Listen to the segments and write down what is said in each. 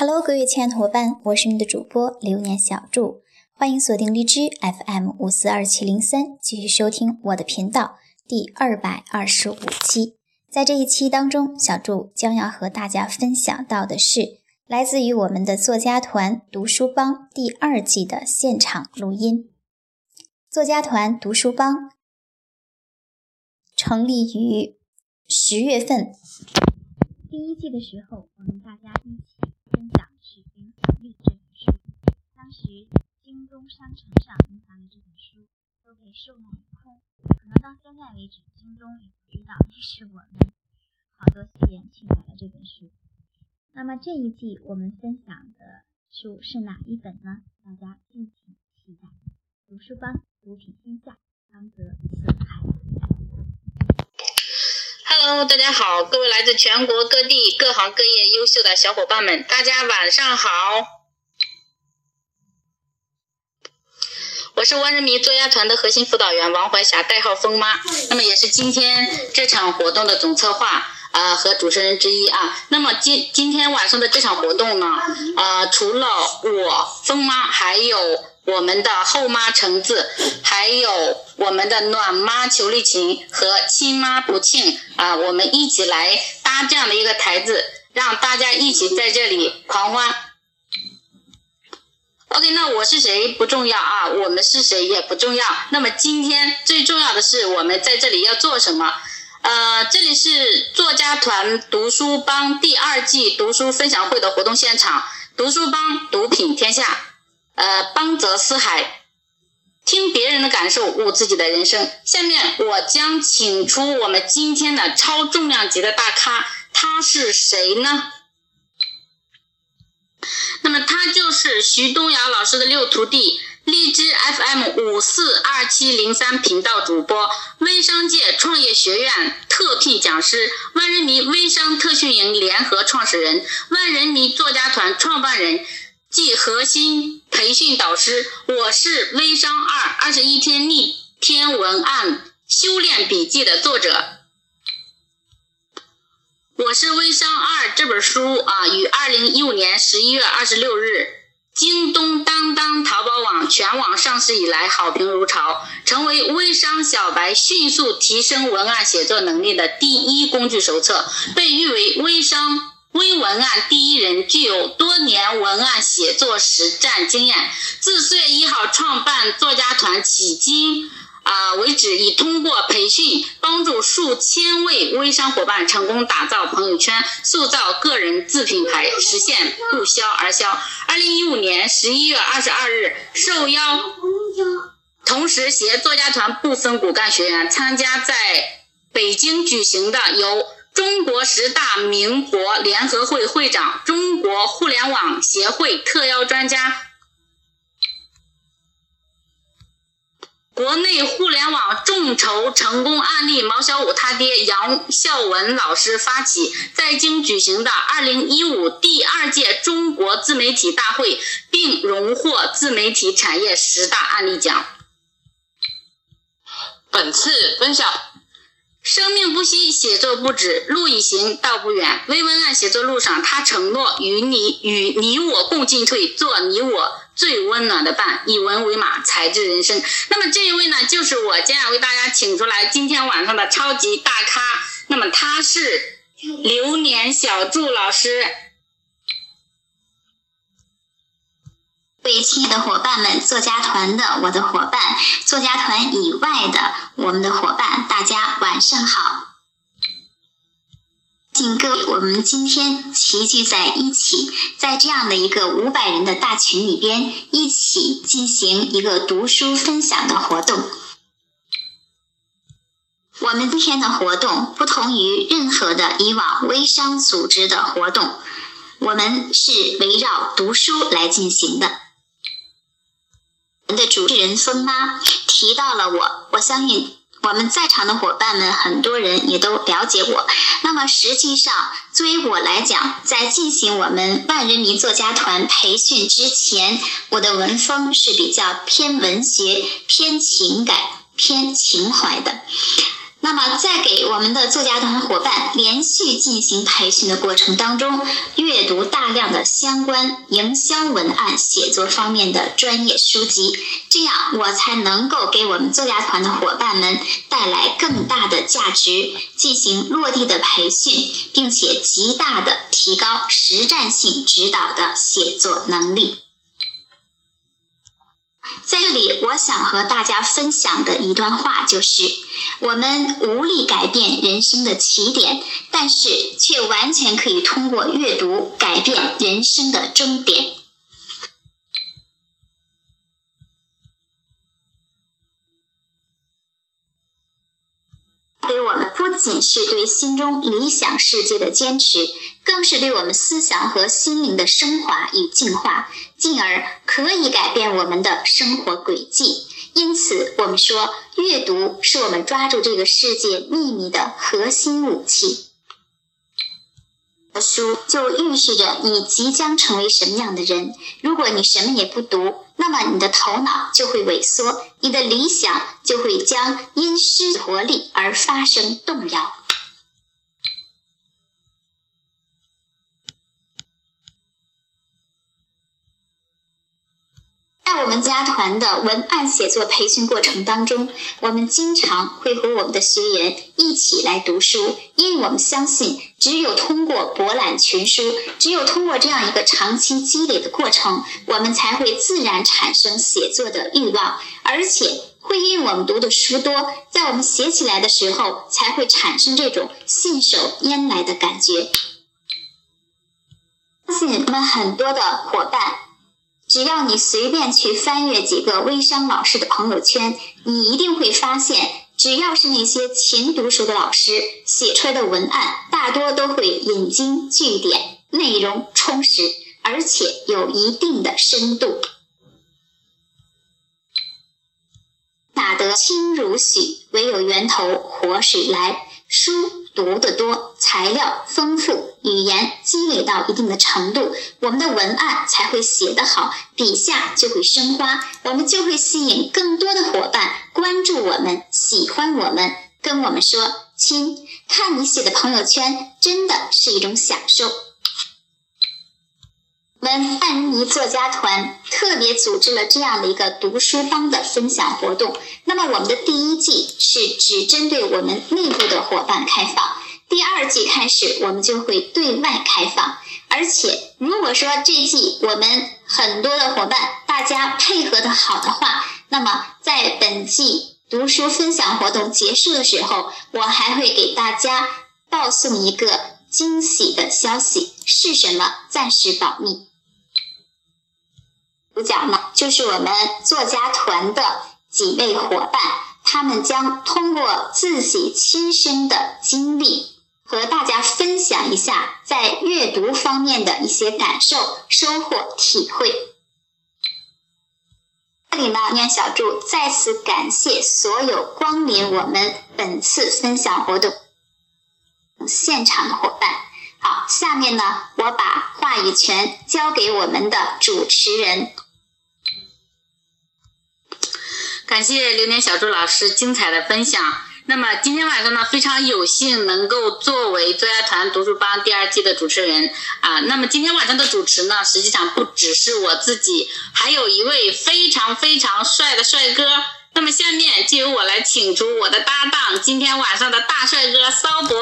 Hello，各位亲爱的伙伴，我是你的主播流年小祝，欢迎锁定荔枝 FM 五四二七零三，继续收听我的频道第二百二十五期。在这一期当中，小祝将要和大家分享到的是来自于我们的作家团读书帮第二季的现场录音。作家团读书帮成立于十月份，第一季的时候，我们大家一起。分享是《影响力》这本书，当时京东商城上《影响力》这本书都被售卖一空，可能到现在为止，京东也不知道那是我们好多学员去买了这本书。那么这一季我们分享的书是哪一本呢？大家敬请期待。读书帮，读品天下，安得四海。Hello，大家好，各位来自全国各地各行各业优秀的小伙伴们，大家晚上好。我是万人迷作家团的核心辅导员王怀霞，代号风妈，那么也是今天这场活动的总策划啊和主持人之一啊。那么今今天晚上的这场活动呢，啊除了我风妈，还有。我们的后妈橙子，还有我们的暖妈裘丽琴和亲妈不庆啊，我们一起来搭这样的一个台子，让大家一起在这里狂欢。OK，那我是谁不重要啊，我们是谁也不重要。那么今天最重要的是我们在这里要做什么？呃，这里是作家团读书帮第二季读书分享会的活动现场，读书帮读品天下。呃，邦泽四海，听别人的感受，悟自己的人生。下面我将请出我们今天的超重量级的大咖，他是谁呢？那么他就是徐东阳老师的六徒弟，荔枝 FM 五四二七零三频道主播，微商界创业学院特聘讲师，万人迷微商特训营联合创始人，万人迷作家团创办人。即核心培训导师，我是微商二二十一天逆天文案修炼笔记的作者。我是微商二这本书啊，于二零一五年十一月二十六日，京东、当当、淘宝网全网上市以来，好评如潮，成为微商小白迅速提升文案写作能力的第一工具手册，被誉为微商。微文案第一人，具有多年文案写作实战经验。自四月一号创办作家团起今啊为止，已通过培训帮助数千位微商伙伴成功打造朋友圈，塑造个人自品牌，实现不销而销。二零一五年十一月二十二日，受邀同时携作家团部分骨干学员参加在北京举行的由。中国十大名博联合会会长、中国互联网协会特邀专家、国内互联网众筹成功案例毛小五他爹杨孝文老师发起，在京举行的二零一五第二届中国自媒体大会，并荣获自媒体产业十大案例奖。本次分享。生命不息，写作不止，路已行，道不远。微文案写作路上，他承诺与你与你我共进退，做你我最温暖的伴，以文为马，才智人生。那么这一位呢，就是我将要为大家请出来今天晚上的超级大咖。那么他是流年小祝老师。位亲爱的伙伴们，作家团的我的伙伴，作家团以外的我们的伙伴，大家晚上好。请各位，我们今天齐聚在一起，在这样的一个五百人的大群里边，一起进行一个读书分享的活动。我们今天的活动不同于任何的以往微商组织的活动，我们是围绕读书来进行的。的主持人风妈提到了我，我相信我们在场的伙伴们很多人也都了解我。那么实际上，作为我来讲，在进行我们万人迷作家团培训之前，我的文风是比较偏文学、偏情感、偏情怀的。那么，在给我们的作家团伙伴连续进行培训的过程当中，阅读大样的相关营销文案写作方面的专业书籍，这样我才能够给我们作家团的伙伴们带来更大的价值，进行落地的培训，并且极大的提高实战性指导的写作能力。在这里，我想和大家分享的一段话就是：我们无力改变人生的起点，但是却完全可以通过阅读改变人生的终点。给我们不仅是对心中理想世界的坚持，更是对我们思想和心灵的升华与净化，进而可以改变我们的生活轨迹。因此，我们说，阅读是我们抓住这个世界秘密的核心武器。书就预示着你即将成为什么样的人。如果你什么也不读，那么你的头脑就会萎缩，你的理想就会将因失活力而发生动摇。们家团的文案写作培训过程当中，我们经常会和我们的学员一起来读书，因为我们相信，只有通过博览群书，只有通过这样一个长期积累的过程，我们才会自然产生写作的欲望，而且会因为我们读的书多，在我们写起来的时候，才会产生这种信手拈来的感觉。相信我们很多的伙伴。只要你随便去翻阅几个微商老师的朋友圈，你一定会发现，只要是那些勤读书的老师写出来的文案，大多都会引经据典，内容充实，而且有一定的深度。哪得清如许？唯有源头活水来。书读得多，材料丰富，语言积累到一定的程度，我们的文案才会写得好，笔下就会生花，我们就会吸引更多的伙伴关注我们，喜欢我们，跟我们说：“亲，看你写的朋友圈，真的是一种享受。”作家团特别组织了这样的一个读书帮的分享活动。那么，我们的第一季是只针对我们内部的伙伴开放，第二季开始我们就会对外开放。而且，如果说这季我们很多的伙伴大家配合的好的话，那么在本季读书分享活动结束的时候，我还会给大家报送一个惊喜的消息，是什么？暂时保密。主角呢，就是我们作家团的几位伙伴，他们将通过自己亲身的经历，和大家分享一下在阅读方面的一些感受、收获、体会。这里呢，念小祝再次感谢所有光临我们本次分享活动现场的伙伴。好，下面呢，我把话语权交给我们的主持人。感谢流年小朱老师精彩的分享。那么今天晚上呢，非常有幸能够作为作家团读书帮第二季的主持人啊。那么今天晚上的主持呢，实际上不只是我自己，还有一位非常非常帅的帅哥。那么下面就由我来请出我的搭档，今天晚上的大帅哥骚博。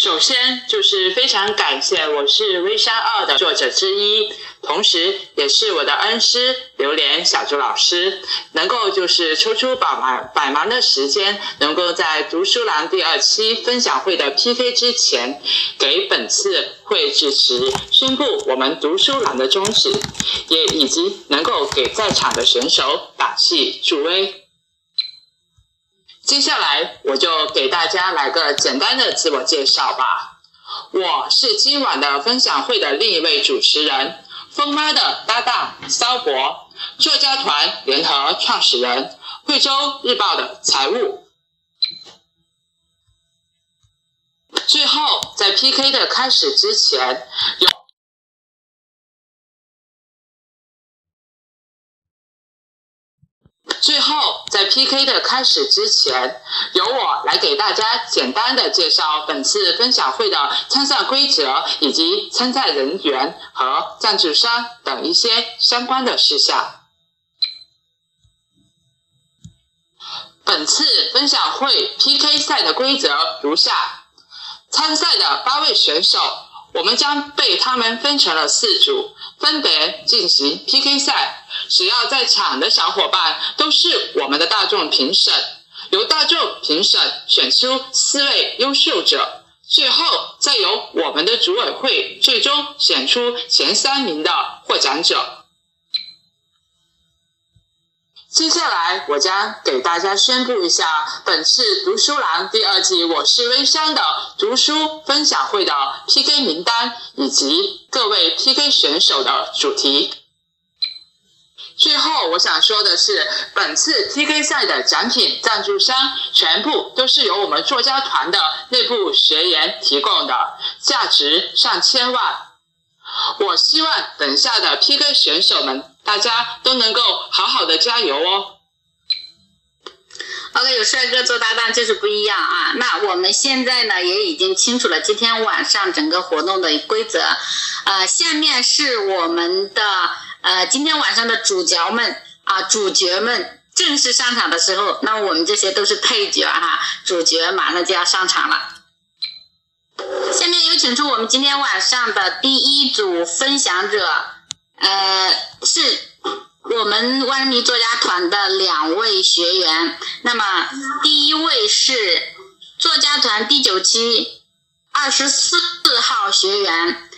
首先就是非常感谢，我是微商二的作者之一，同时也是我的恩师榴莲小朱老师，能够就是抽出百忙百忙的时间，能够在读书郎第二期分享会的 PK 之前，给本次会致辞，宣布我们读书郎的宗旨，也以及能够给在场的选手打气助威。接下来我就给大家来个简单的自我介绍吧。我是今晚的分享会的另一位主持人，疯妈的搭档骚博，作家团联合创始人，贵州日报的财务。最后，在 PK 的开始之前，有。最后，在 PK 的开始之前，由我来给大家简单的介绍本次分享会的参赛规则以及参赛人员和赞助商等一些相关的事项。本次分享会 PK 赛的规则如下：参赛的八位选手，我们将被他们分成了四组。分别进行 PK 赛，只要在场的小伙伴都是我们的大众评审，由大众评审选出四位优秀者，最后再由我们的组委会最终选出前三名的获奖者。接下来，我将给大家宣布一下本次读书郎第二季《我是微商》的读书分享会的 PK 名单以及各位 PK 选手的主题。最后，我想说的是，本次 PK 赛的奖品赞助商全部都是由我们作家团的内部学员提供的，价值上千万。我希望等下的 PK 选手们。大家都能够好好的加油哦。OK，有帅哥做搭档就是不一样啊。那我们现在呢也已经清楚了今天晚上整个活动的规则。呃，下面是我们的呃今天晚上的主角们啊，主角们正式上场的时候，那我们这些都是配角哈，主角马上就要上场了。下面有请出我们今天晚上的第一组分享者。呃，是我们万人迷作家团的两位学员。那么，第一位是作家团第九期二十四号学员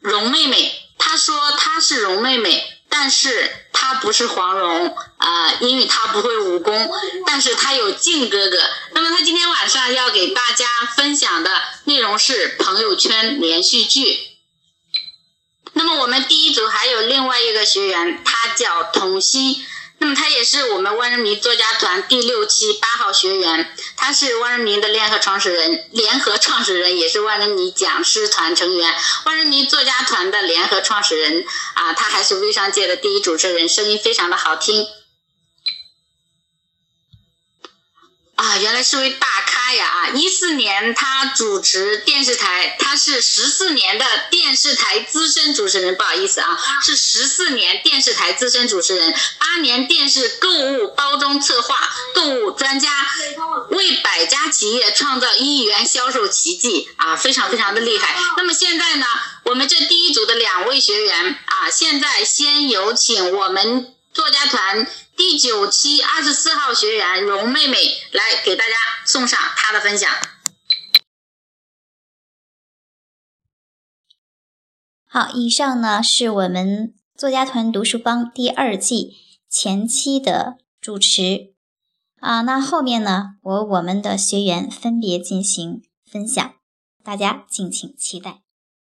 荣妹妹。她说她是荣妹妹，但是她不是黄蓉啊，因为她不会武功，但是她有靖哥哥。那么，她今天晚上要给大家分享的内容是朋友圈连续剧。另外一个学员，他叫童心，那么他也是我们万人迷作家团第六期八号学员，他是万人迷的联合创始人，联合创始人也是万人迷讲师团成员，万人迷作家团的联合创始人啊，他还是微商界的第一主持人，声音非常的好听。啊，原来是位大咖呀！啊，一四年他主持电视台，他是十四年的电视台资深主持人，不好意思啊，是十四年电视台资深主持人，八年电视购物包装策划购物专家，为百家企业创造亿元销售奇迹啊，非常非常的厉害。那么现在呢，我们这第一组的两位学员啊，现在先有请我们作家团。第九期二十四号学员荣妹妹来给大家送上她的分享。好，以上呢是我们作家团读书帮第二季前期的主持啊，那后面呢，我我们的学员分别进行分享，大家敬请期待。